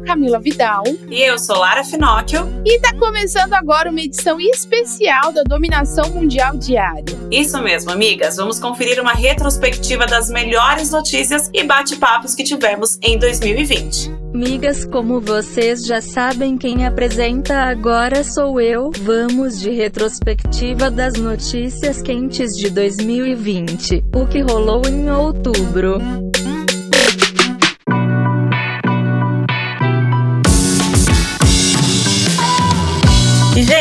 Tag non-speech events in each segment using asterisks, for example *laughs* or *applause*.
sou Camila Vidal. E eu sou Lara Finocchio. E tá começando agora uma edição especial da Dominação Mundial Diária. Isso mesmo, amigas. Vamos conferir uma retrospectiva das melhores notícias e bate-papos que tivemos em 2020. Migas, como vocês já sabem, quem apresenta agora sou eu. Vamos de retrospectiva das notícias quentes de 2020. O que rolou em outubro.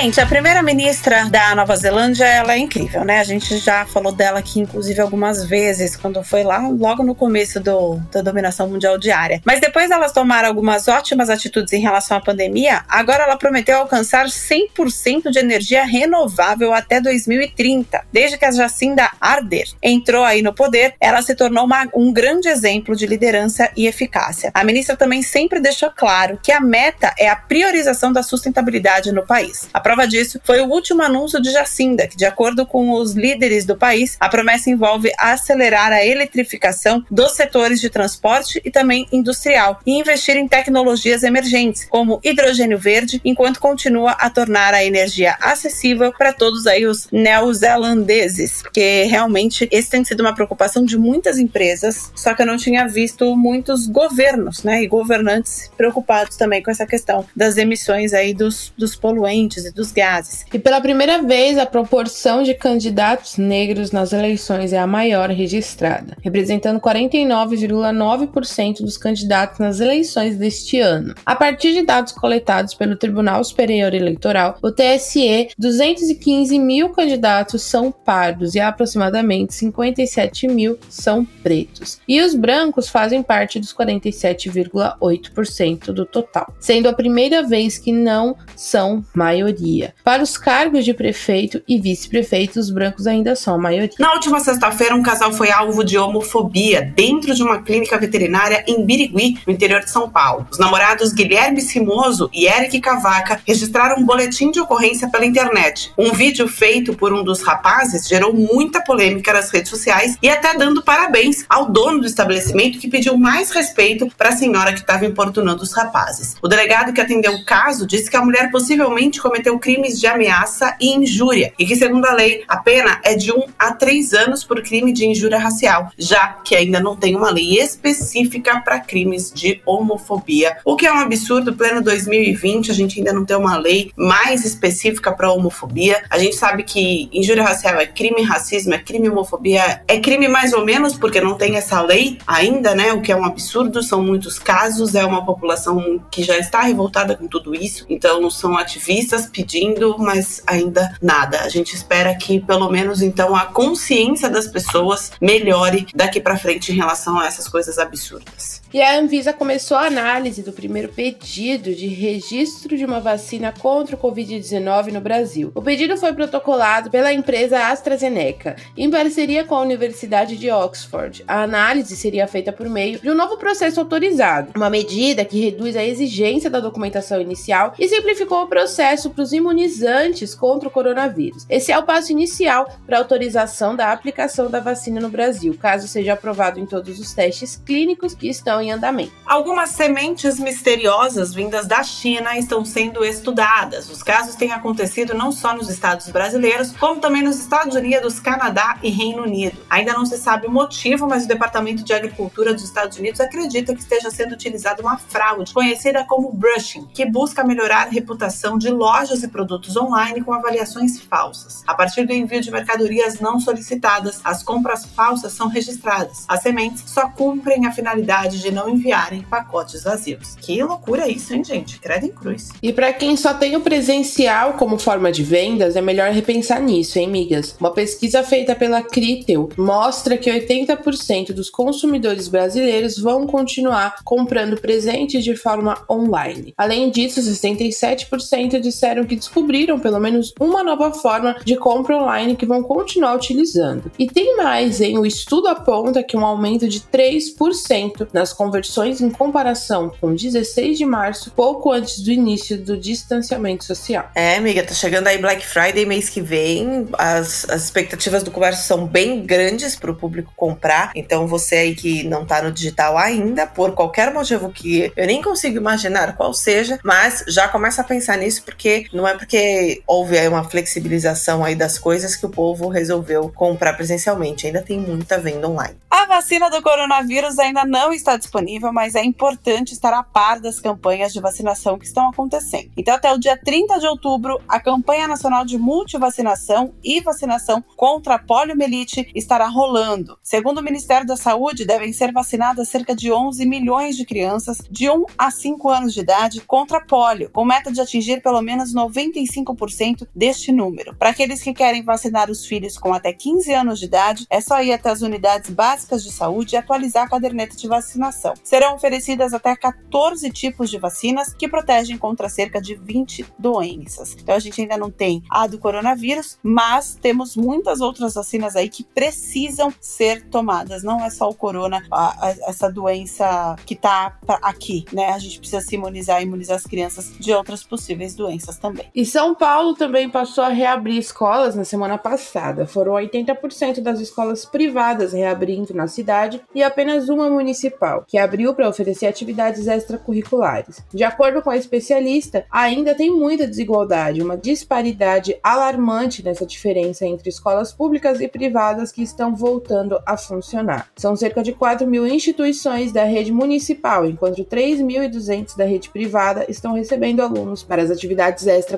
Gente, a primeira-ministra da Nova Zelândia, ela é incrível, né? A gente já falou dela aqui, inclusive, algumas vezes, quando foi lá, logo no começo do, da dominação mundial diária. Mas depois elas tomaram algumas ótimas atitudes em relação à pandemia, agora ela prometeu alcançar 100% de energia renovável até 2030. Desde que a Jacinda Arder entrou aí no poder, ela se tornou uma, um grande exemplo de liderança e eficácia. A ministra também sempre deixou claro que a meta é a priorização da sustentabilidade no país. A prova disso foi o último anúncio de Jacinda, que, de acordo com os líderes do país, a promessa envolve acelerar a eletrificação dos setores de transporte e também industrial e investir em tecnologias emergentes, como hidrogênio verde, enquanto continua a tornar a energia acessível para todos aí os neozelandeses, porque realmente esse tem sido uma preocupação de muitas empresas, só que eu não tinha visto muitos governos, né, e governantes preocupados também com essa questão das emissões aí dos, dos poluentes e dos gases. E pela primeira vez, a proporção de candidatos negros nas eleições é a maior registrada, representando 49,9% dos candidatos nas eleições deste ano. A partir de dados coletados pelo Tribunal Superior Eleitoral, o TSE, 215 mil candidatos são pardos e aproximadamente 57 mil são pretos. E os brancos fazem parte dos 47,8% do total, sendo a primeira vez que não são maioria maioria. Para os cargos de prefeito e vice-prefeito, os brancos ainda são a maioria. Na última sexta-feira, um casal foi alvo de homofobia dentro de uma clínica veterinária em Birigui, no interior de São Paulo. Os namorados Guilherme Simoso e Eric Cavaca registraram um boletim de ocorrência pela internet. Um vídeo feito por um dos rapazes gerou muita polêmica nas redes sociais e até dando parabéns ao dono do estabelecimento que pediu mais respeito para a senhora que estava importunando os rapazes. O delegado que atendeu o caso disse que a mulher possivelmente cometeu crimes de ameaça e injúria, e que, segundo a lei, a pena é de um a três anos por crime de injúria racial, já que ainda não tem uma lei específica para crimes de homofobia. O que é um absurdo, pleno 2020, a gente ainda não tem uma lei mais específica para homofobia. A gente sabe que injúria racial é crime, racismo é crime, homofobia é crime mais ou menos, porque não tem essa lei ainda, né? O que é um absurdo, são muitos casos, é uma população que já está revoltada com tudo isso, então são ativistas pedindo, mas ainda nada. A gente espera que pelo menos então a consciência das pessoas melhore daqui para frente em relação a essas coisas absurdas. E a Anvisa começou a análise do primeiro pedido de registro de uma vacina contra o Covid-19 no Brasil. O pedido foi protocolado pela empresa AstraZeneca, em parceria com a Universidade de Oxford. A análise seria feita por meio de um novo processo autorizado, uma medida que reduz a exigência da documentação inicial e simplificou o processo para os imunizantes contra o coronavírus. Esse é o passo inicial para autorização da aplicação da vacina no Brasil, caso seja aprovado em todos os testes clínicos que estão estão em andamento. Algumas sementes misteriosas vindas da China estão sendo estudadas. Os casos têm acontecido não só nos estados brasileiros, como também nos Estados Unidos, Canadá e Reino Unido. Ainda não se sabe o motivo, mas o Departamento de Agricultura dos Estados Unidos acredita que esteja sendo utilizada uma fraude, conhecida como brushing, que busca melhorar a reputação de lojas e produtos online com avaliações falsas. A partir do envio de mercadorias não solicitadas, as compras falsas são registradas. As sementes só cumprem a finalidade de não enviarem pacotes vazios. Que loucura isso, hein, gente? Credo em cruz. E para quem só tem o presencial como forma de vendas, é melhor repensar nisso, hein, migas? Uma pesquisa feita pela Critel mostra que 80% dos consumidores brasileiros vão continuar comprando presentes de forma online. Além disso, 67% disseram que descobriram pelo menos uma nova forma de compra online que vão continuar utilizando. E tem mais, hein? O estudo aponta que um aumento de 3% nas conversões em comparação com 16 de março, pouco antes do início do distanciamento social. É, amiga, tá chegando aí Black Friday mês que vem. As, as expectativas do comércio são bem grandes para o público comprar. Então, você aí que não tá no digital ainda, por qualquer motivo que eu nem consigo imaginar qual seja, mas já começa a pensar nisso, porque não é porque houve aí uma flexibilização aí das coisas que o povo resolveu comprar presencialmente. Ainda tem muita venda online. A vacina do coronavírus ainda não está disponível, mas é importante estar a par das campanhas de vacinação que estão acontecendo. Então, até o dia 30 de outubro, a campanha nacional de multivacinação e vacinação contra a poliomielite estará rolando. Segundo o Ministério da Saúde, devem ser vacinadas cerca de 11 milhões de crianças de 1 a 5 anos de idade contra polio, com meta de atingir pelo menos 95% deste número. Para aqueles que querem vacinar os filhos com até 15 anos de idade, é só ir até as unidades básicas de saúde e atualizar a caderneta de vacinação. Serão oferecidas até 14 tipos de vacinas que protegem contra cerca de 20 doenças. Então a gente ainda não tem a do coronavírus, mas temos muitas outras vacinas aí que precisam ser tomadas. Não é só o corona, a, a, essa doença que está aqui, né? A gente precisa se imunizar e imunizar as crianças de outras possíveis doenças também. E São Paulo também passou a reabrir escolas na semana passada. Foram 80% das escolas privadas reabrindo na cidade e apenas uma municipal, que abriu para oferecer atividades extracurriculares. De acordo com a especialista, ainda tem muita desigualdade, uma disparidade alarmante nessa diferença entre escolas públicas e privadas que estão voltando a funcionar. São cerca de 4 mil instituições da rede municipal, enquanto 3.200 da rede privada estão recebendo alunos para as atividades extracurriculares,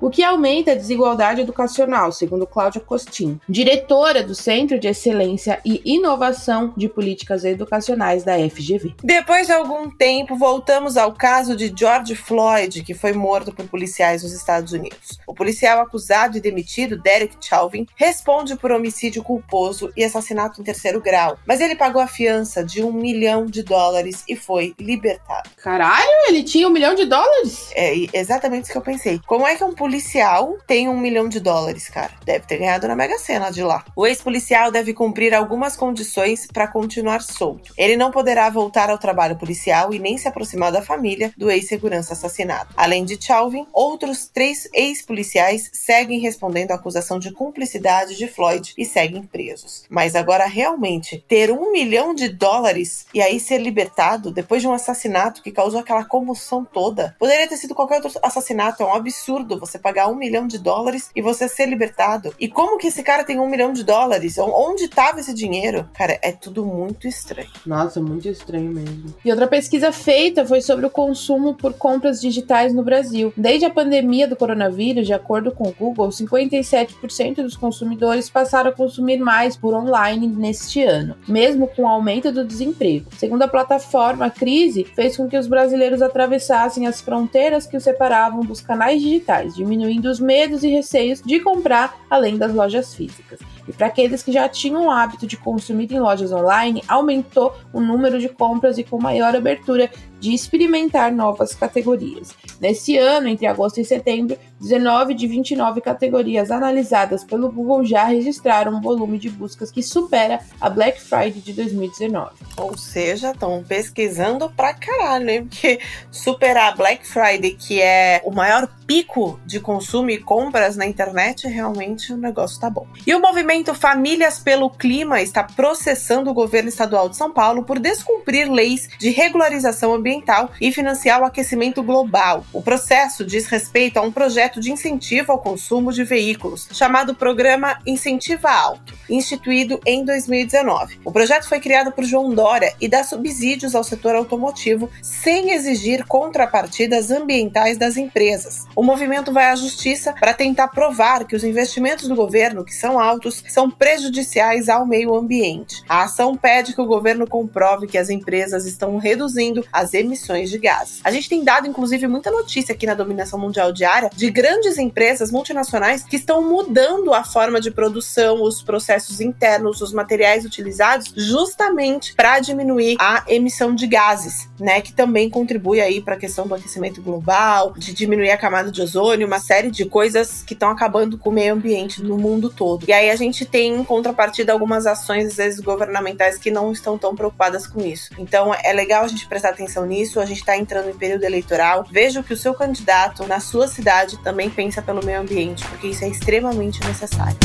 o que aumenta a desigualdade educacional, segundo Cláudia Costin, diretora do Centro de Excelência e Inovação de Políticas Educacionais da FGV. Depois de algum tempo, voltamos ao caso de George Floyd, que foi morto por policiais nos Estados Unidos. O policial acusado e demitido, Derek Chauvin, responde por homicídio culposo e assassinato em terceiro grau, mas ele pagou a fiança de um milhão de dólares e foi libertado. Caralho, ele tinha um milhão de dólares? É exatamente isso que eu pensei. Como é que um policial tem um milhão de dólares, cara? Deve ter ganhado na Mega Sena de lá. O ex-policial deve cumprir algumas condições para continuar solto. Ele não poderá voltar ao trabalho policial e nem se aproximar da família do ex-segurança assassinado. Além de Chauvin, outros três ex-policiais seguem respondendo à acusação de cumplicidade de Floyd e seguem presos. Mas agora, realmente, ter um milhão de dólares e aí ser libertado depois de um assassinato que causou aquela comoção toda, poderia ter sido qualquer outro assassinato. É um absurdo você pagar um milhão de dólares e você ser libertado. E como que esse cara tem um milhão de dólares? Onde estava esse dinheiro? Cara, é tudo muito estranho. Nossa, muito estranho mesmo. E outra pesquisa feita foi sobre o consumo por compras digitais no Brasil. Desde a pandemia do coronavírus, de acordo com o Google, 57% dos consumidores passaram a consumir mais por online neste ano, mesmo com o aumento do desemprego. Segundo a plataforma, a crise fez com que os brasileiros atravessassem as fronteiras que os separavam dos canais digitais, diminuindo os medos e receios de comprar além das lojas físicas. E para aqueles que já tinham o hábito de consumir em lojas online, aumentou o número de compras e com maior abertura de experimentar novas categorias. Nesse ano, entre agosto e setembro, 19 de 29 categorias analisadas pelo Google já registraram um volume de buscas que supera a Black Friday de 2019. Ou seja, estão pesquisando pra caralho, né? Porque superar a Black Friday, que é o maior pico de consumo e compras na internet, realmente o negócio tá bom. E o movimento Famílias pelo Clima está processando o governo estadual de São Paulo por descumprir leis de regularização ambiental e financiar o aquecimento global. O processo diz respeito a um projeto de incentivo ao consumo de veículos, chamado Programa Incentiva Alto, instituído em 2019. O projeto foi criado por João Dória e dá subsídios ao setor automotivo sem exigir contrapartidas ambientais das empresas. O movimento vai à justiça para tentar provar que os investimentos do governo, que são altos, são prejudiciais ao meio ambiente. A ação pede que o governo comprove que as empresas estão reduzindo as emissões de gases. A gente tem dado, inclusive, muita notícia aqui na dominação mundial diária de grandes empresas multinacionais que estão mudando a forma de produção, os processos internos, os materiais utilizados, justamente para diminuir a emissão de gases, né? Que também contribui aí para a questão do aquecimento global, de diminuir a camada de ozônio, uma série de coisas que estão acabando com o meio ambiente no mundo todo. E aí a gente tem em contrapartida algumas ações, às vezes, governamentais que não estão tão preocupadas com isso. Então é legal a gente prestar atenção nisso, a gente está entrando em período eleitoral. Veja que o seu candidato na sua cidade também pensa pelo meio ambiente, porque isso é extremamente necessário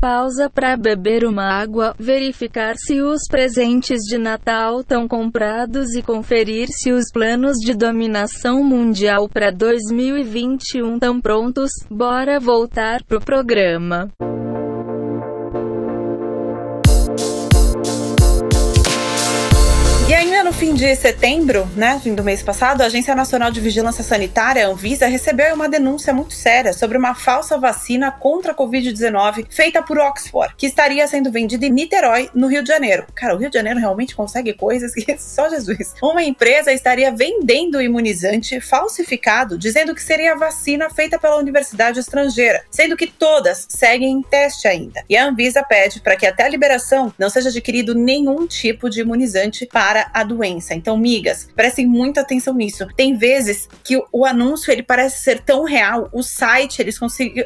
pausa para beber uma água, verificar se os presentes de Natal estão comprados e conferir se os planos de dominação mundial para 2021 estão prontos. Bora voltar pro programa. De setembro, né, do mês passado, a Agência Nacional de Vigilância Sanitária, Anvisa, recebeu uma denúncia muito séria sobre uma falsa vacina contra a Covid-19 feita por Oxford, que estaria sendo vendida em Niterói, no Rio de Janeiro. Cara, o Rio de Janeiro realmente consegue coisas que *laughs* só Jesus. Uma empresa estaria vendendo imunizante falsificado, dizendo que seria a vacina feita pela universidade estrangeira, sendo que todas seguem em teste ainda. E a Anvisa pede para que até a liberação não seja adquirido nenhum tipo de imunizante para a doença Então, migas, prestem muita atenção nisso. Tem vezes que o anúncio ele parece ser tão real, o site eles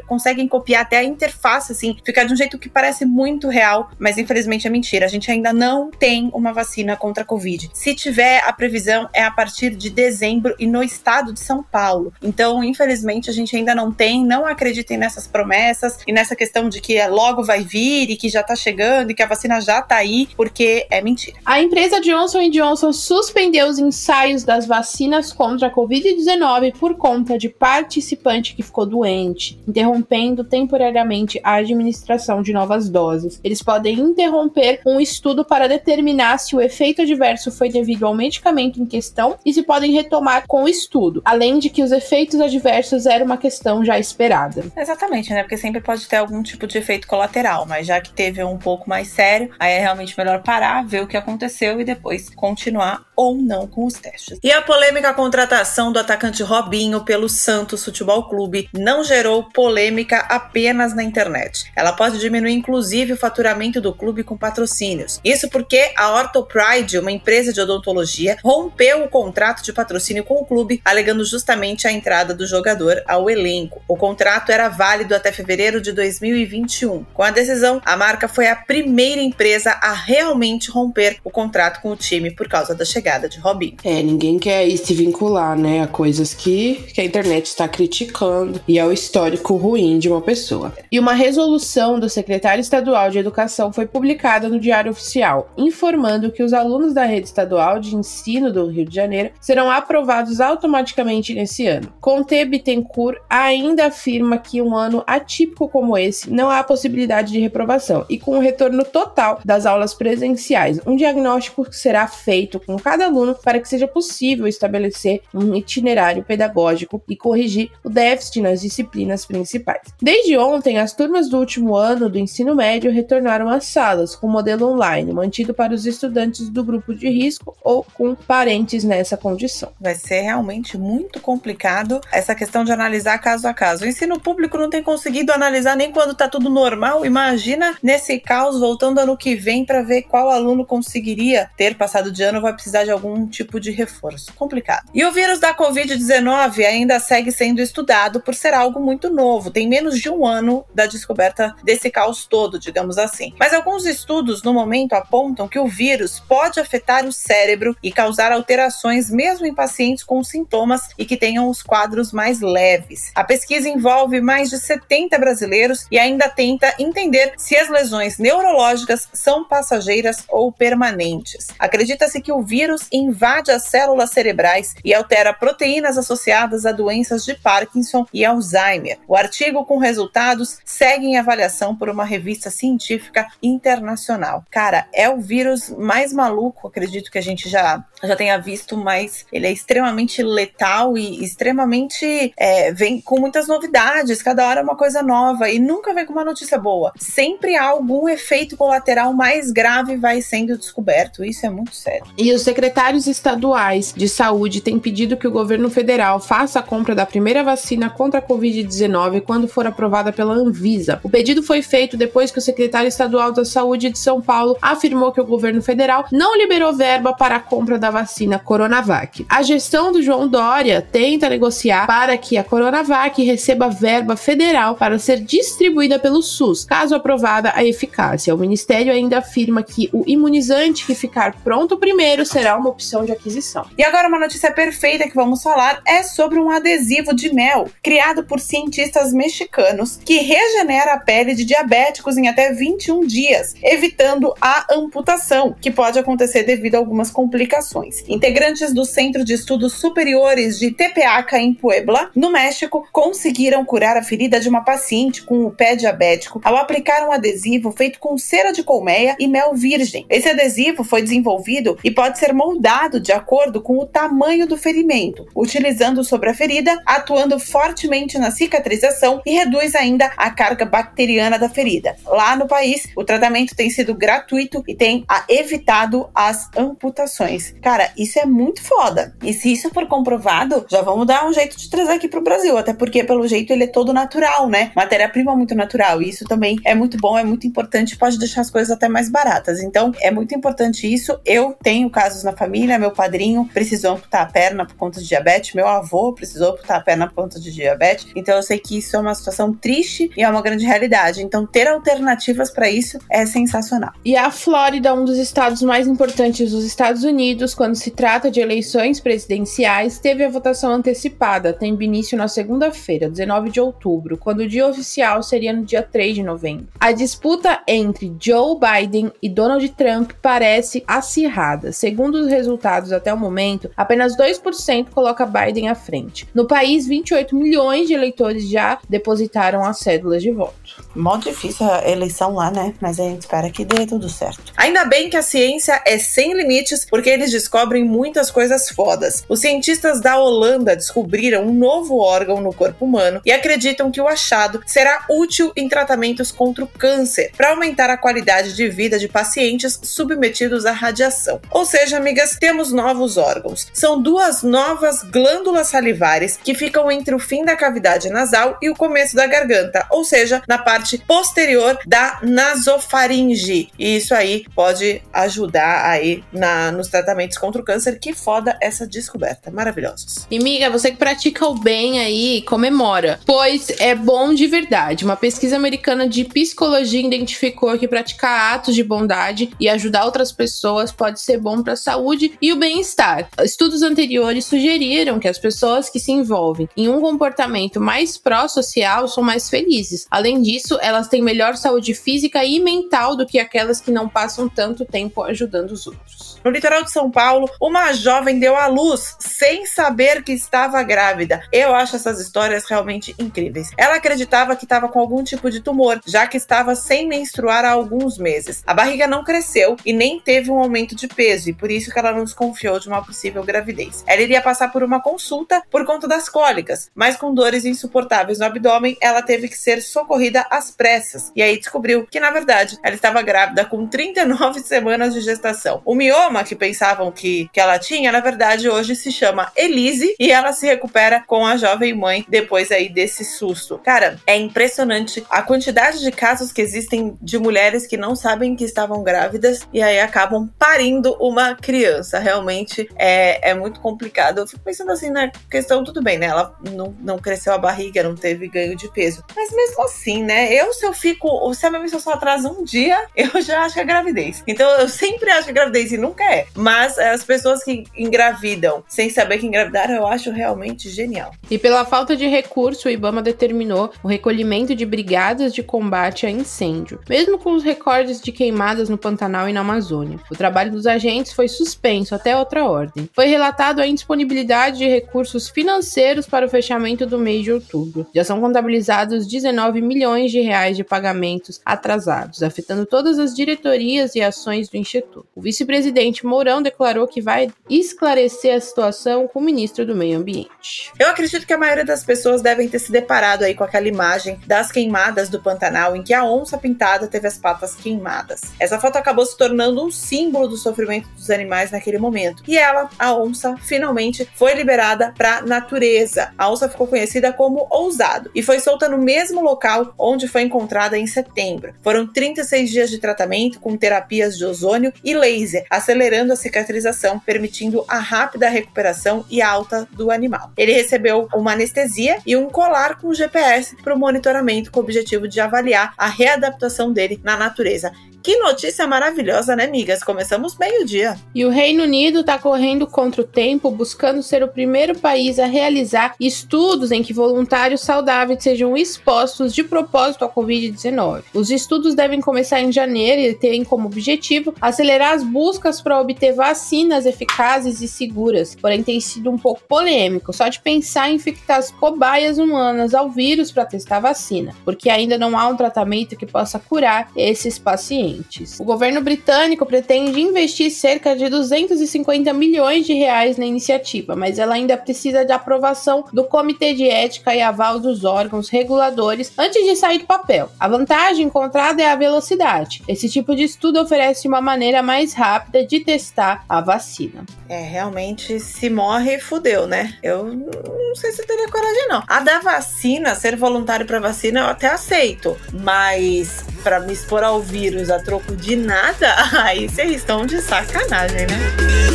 conseguem copiar até a interface, assim, ficar de um jeito que parece muito real, mas infelizmente é mentira. A gente ainda não tem uma vacina contra a Covid. Se tiver, a previsão é a partir de dezembro e no estado de São Paulo. Então, infelizmente, a gente ainda não tem. Não acreditem nessas promessas e nessa questão de que logo vai vir e que já tá chegando e que a vacina já tá aí, porque é mentira. A empresa Johnson Johnson suspendeu os ensaios das vacinas contra a Covid-19 por conta de participante que ficou doente, interrompendo temporariamente a administração de novas doses. Eles podem interromper um estudo para determinar se o efeito adverso foi devido ao medicamento em questão e se podem retomar com o estudo, além de que os efeitos adversos eram uma questão já esperada. Exatamente, né? Porque sempre pode ter algum tipo de efeito colateral, mas já que teve um pouco mais sério, aí é realmente melhor parar, ver o que aconteceu e depois continuar ou não com os testes. E a polêmica contratação do atacante Robinho pelo Santos Futebol Clube não gerou polêmica apenas na internet. Ela pode diminuir inclusive o faturamento do clube com patrocínios. Isso porque a Orthopride, uma empresa de odontologia, rompeu o contrato de patrocínio com o clube, alegando justamente a entrada do jogador ao elenco. O contrato era válido até fevereiro de 2021. Com a decisão, a marca foi a primeira empresa a realmente romper o contrato com o time por causa da chegada de Robinho. É, ninguém quer se vincular, né, a coisas que, que a internet está criticando e ao histórico ruim de uma pessoa. E uma resolução do secretário estadual de Educação foi publicada no Diário Oficial, informando que os alunos da rede estadual de ensino do Rio de Janeiro serão aprovados automaticamente nesse ano. Conte Bittencourt ainda afirma que um ano atípico como esse não há possibilidade de reprovação e com o retorno total das aulas presenciais, um diagnóstico será feito feito com cada aluno para que seja possível estabelecer um itinerário pedagógico e corrigir o déficit nas disciplinas principais. Desde ontem, as turmas do último ano do ensino médio retornaram às salas com modelo online, mantido para os estudantes do grupo de risco ou com parentes nessa condição. Vai ser realmente muito complicado essa questão de analisar caso a caso. O ensino público não tem conseguido analisar nem quando está tudo normal. Imagina nesse caos voltando ano que vem para ver qual aluno conseguiria ter passado de ano vai precisar de algum tipo de reforço. Complicado. E o vírus da Covid-19 ainda segue sendo estudado por ser algo muito novo. Tem menos de um ano da descoberta desse caos todo, digamos assim. Mas alguns estudos no momento apontam que o vírus pode afetar o cérebro e causar alterações mesmo em pacientes com sintomas e que tenham os quadros mais leves. A pesquisa envolve mais de 70 brasileiros e ainda tenta entender se as lesões neurológicas são passageiras ou permanentes. Acredita-se que o vírus invade as células cerebrais e altera proteínas associadas a doenças de Parkinson e Alzheimer. O artigo com resultados segue em avaliação por uma revista científica internacional. Cara, é o vírus mais maluco, acredito que a gente já, já tenha visto, mas ele é extremamente letal e extremamente é, vem com muitas novidades. Cada hora é uma coisa nova e nunca vem com uma notícia boa. Sempre há algum efeito colateral mais grave vai sendo descoberto. Isso é muito sério. E os os secretários estaduais de saúde têm pedido que o governo federal faça a compra da primeira vacina contra a Covid-19 quando for aprovada pela Anvisa. O pedido foi feito depois que o secretário estadual da Saúde de São Paulo afirmou que o governo federal não liberou verba para a compra da vacina Coronavac. A gestão do João Dória tenta negociar para que a Coronavac receba verba federal para ser distribuída pelo SUS, caso aprovada a eficácia. O ministério ainda afirma que o imunizante que ficar pronto primeiro será uma opção de aquisição. E agora uma notícia perfeita que vamos falar é sobre um adesivo de mel criado por cientistas mexicanos que regenera a pele de diabéticos em até 21 dias, evitando a amputação, que pode acontecer devido a algumas complicações. Integrantes do Centro de Estudos Superiores de Tepeaca em Puebla, no México, conseguiram curar a ferida de uma paciente com o pé diabético ao aplicar um adesivo feito com cera de colmeia e mel virgem. Esse adesivo foi desenvolvido e pode ser moldado de acordo com o tamanho do ferimento, utilizando sobre a ferida, atuando fortemente na cicatrização e reduz ainda a carga bacteriana da ferida. Lá no país, o tratamento tem sido gratuito e tem evitado as amputações. Cara, isso é muito foda. E se isso for comprovado, já vamos dar um jeito de trazer aqui pro Brasil, até porque pelo jeito ele é todo natural, né? Matéria-prima muito natural. E isso também é muito bom, é muito importante, pode deixar as coisas até mais baratas. Então, é muito importante isso. Eu tenho casos na família, meu padrinho precisou amputar a perna por conta de diabetes, meu avô precisou amputar a perna por conta de diabetes. Então, eu sei que isso é uma situação triste e é uma grande realidade. Então, ter alternativas para isso é sensacional. E a Flórida, um dos estados mais importantes dos Estados Unidos, quando se trata de eleições presidenciais, teve a votação antecipada, tendo início na segunda-feira, 19 de outubro, quando o dia oficial seria no dia 3 de novembro. A disputa entre Joe Biden e Donald Trump parece acirrada. Segundo os resultados até o momento, apenas 2% coloca Biden à frente. No país, 28 milhões de eleitores já depositaram as cédulas de voto. Mó difícil a eleição lá, né? Mas a gente espera que dê tudo certo. Ainda bem que a ciência é sem limites, porque eles descobrem muitas coisas fodas. Os cientistas da Holanda descobriram um novo órgão no corpo humano e acreditam que o achado será útil em tratamentos contra o câncer, para aumentar a qualidade de vida de pacientes submetidos à radiação. Ou seja, amigas, temos novos órgãos. São duas novas glândulas salivares que ficam entre o fim da cavidade nasal e o começo da garganta, ou seja, na parte posterior da nasofaringe. E isso aí pode ajudar aí na, nos tratamentos contra o câncer. Que foda essa descoberta. Maravilhosos. E, amiga, você que pratica o bem aí, comemora. Pois é bom de verdade. Uma pesquisa americana de psicologia identificou que praticar atos de bondade e ajudar outras pessoas pode ser bom para saúde e o bem-estar. Estudos anteriores sugeriram que as pessoas que se envolvem em um comportamento mais pró-social são mais felizes. Além disso, elas têm melhor saúde física e mental do que aquelas que não passam tanto tempo ajudando os outros. No litoral de São Paulo, uma jovem deu à luz sem saber que estava grávida. Eu acho essas histórias realmente incríveis. Ela acreditava que estava com algum tipo de tumor, já que estava sem menstruar há alguns meses. A barriga não cresceu e nem teve um aumento de peso, e por isso que ela não desconfiou de uma possível gravidez. Ela iria passar por uma consulta por conta das cólicas, mas com dores insuportáveis no abdômen, ela teve que ser socorrida às pressas. E aí descobriu que, na verdade, ela estava grávida com 39 *laughs* semanas de gestação. O mioma que pensavam que, que ela tinha, na verdade, hoje se chama Elise e ela se recupera com a jovem mãe depois aí desse susto. Cara, é impressionante a quantidade de casos que existem de mulheres que não sabem que estavam grávidas e aí acabam parindo uma criança. Realmente é, é muito complicado. Eu fico pensando assim na questão, tudo bem, né? Ela não, não cresceu a barriga, não teve ganho de peso. Mas mesmo assim, né? Eu, se eu fico, se a minha menstruação atrasa um dia, *laughs* eu já acho que é gravidez. Então eu sempre acho que é gravidez e nunca é. Mas as pessoas que engravidam sem saber que engravidaram, eu acho realmente genial. E pela falta de recurso, o Ibama determinou o recolhimento de brigadas de combate a incêndio, mesmo com os recordes de queimadas no Pantanal e na Amazônia. O trabalho dos agentes foi suspenso até outra ordem. Foi relatado a indisponibilidade de recursos financeiros para o fechamento do mês de outubro. Já são contabilizados 19 milhões de reais de pagamentos atrasados, afetando todas as diretorias e ações do Instituto. O vice-presidente Mourão declarou que vai esclarecer a situação com o ministro do Meio Ambiente. Eu acredito que a maioria das pessoas devem ter se deparado aí com aquela imagem das queimadas do Pantanal em que a onça pintada teve as patas queimadas. Essa foto acabou se tornando um símbolo do sofrimento dos animais naquele momento. E ela, a onça, finalmente foi liberada para natureza. A onça ficou conhecida como Ousado e foi solta no mesmo local onde foi encontrada em setembro. Foram 36 dias de tratamento com terapias de ozônio e laser, acelerando a cicatrização, permitindo a rápida recuperação e alta do animal. Ele recebeu uma anestesia e um colar com GPS para o monitoramento com o objetivo de avaliar a readaptação dele na natureza. Que notícia maravilhosa, né, amigas? Começamos meio-dia. E o Reino Unido está correndo contra o tempo, buscando ser o primeiro país a realizar estudos em que voluntários saudáveis sejam expostos de propósito à Covid-19. Os estudos devem começar em janeiro e terem como objetivo acelerar as buscas para obter vacinas eficazes e seguras. Porém, tem sido um pouco polêmico só de pensar em infectar as cobaias humanas ao vírus para testar vacina, porque ainda não há um tratamento que possa curar esses pacientes. O governo britânico pretende investir cerca de 250 milhões de reais na iniciativa, mas ela ainda precisa de aprovação do Comitê de Ética e aval dos órgãos reguladores antes de sair do papel. A vantagem encontrada é a velocidade. Esse tipo de estudo oferece uma maneira mais rápida de testar a vacina. É, realmente, se morre, fudeu, né? Eu não sei se teria coragem, não. A da vacina, ser voluntário para vacina, eu até aceito, mas para me expor ao vírus a troco de nada, *laughs* aí vocês estão de sacanagem, né?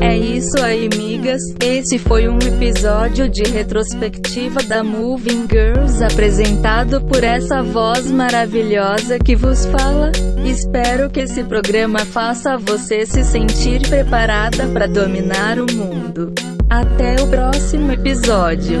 É isso aí, migas. Esse foi um episódio de retrospectiva da Moving Girls apresentado por essa voz maravilhosa que vos fala. Espero que esse programa faça você se sentir preparada para dominar o mundo. Até o próximo episódio.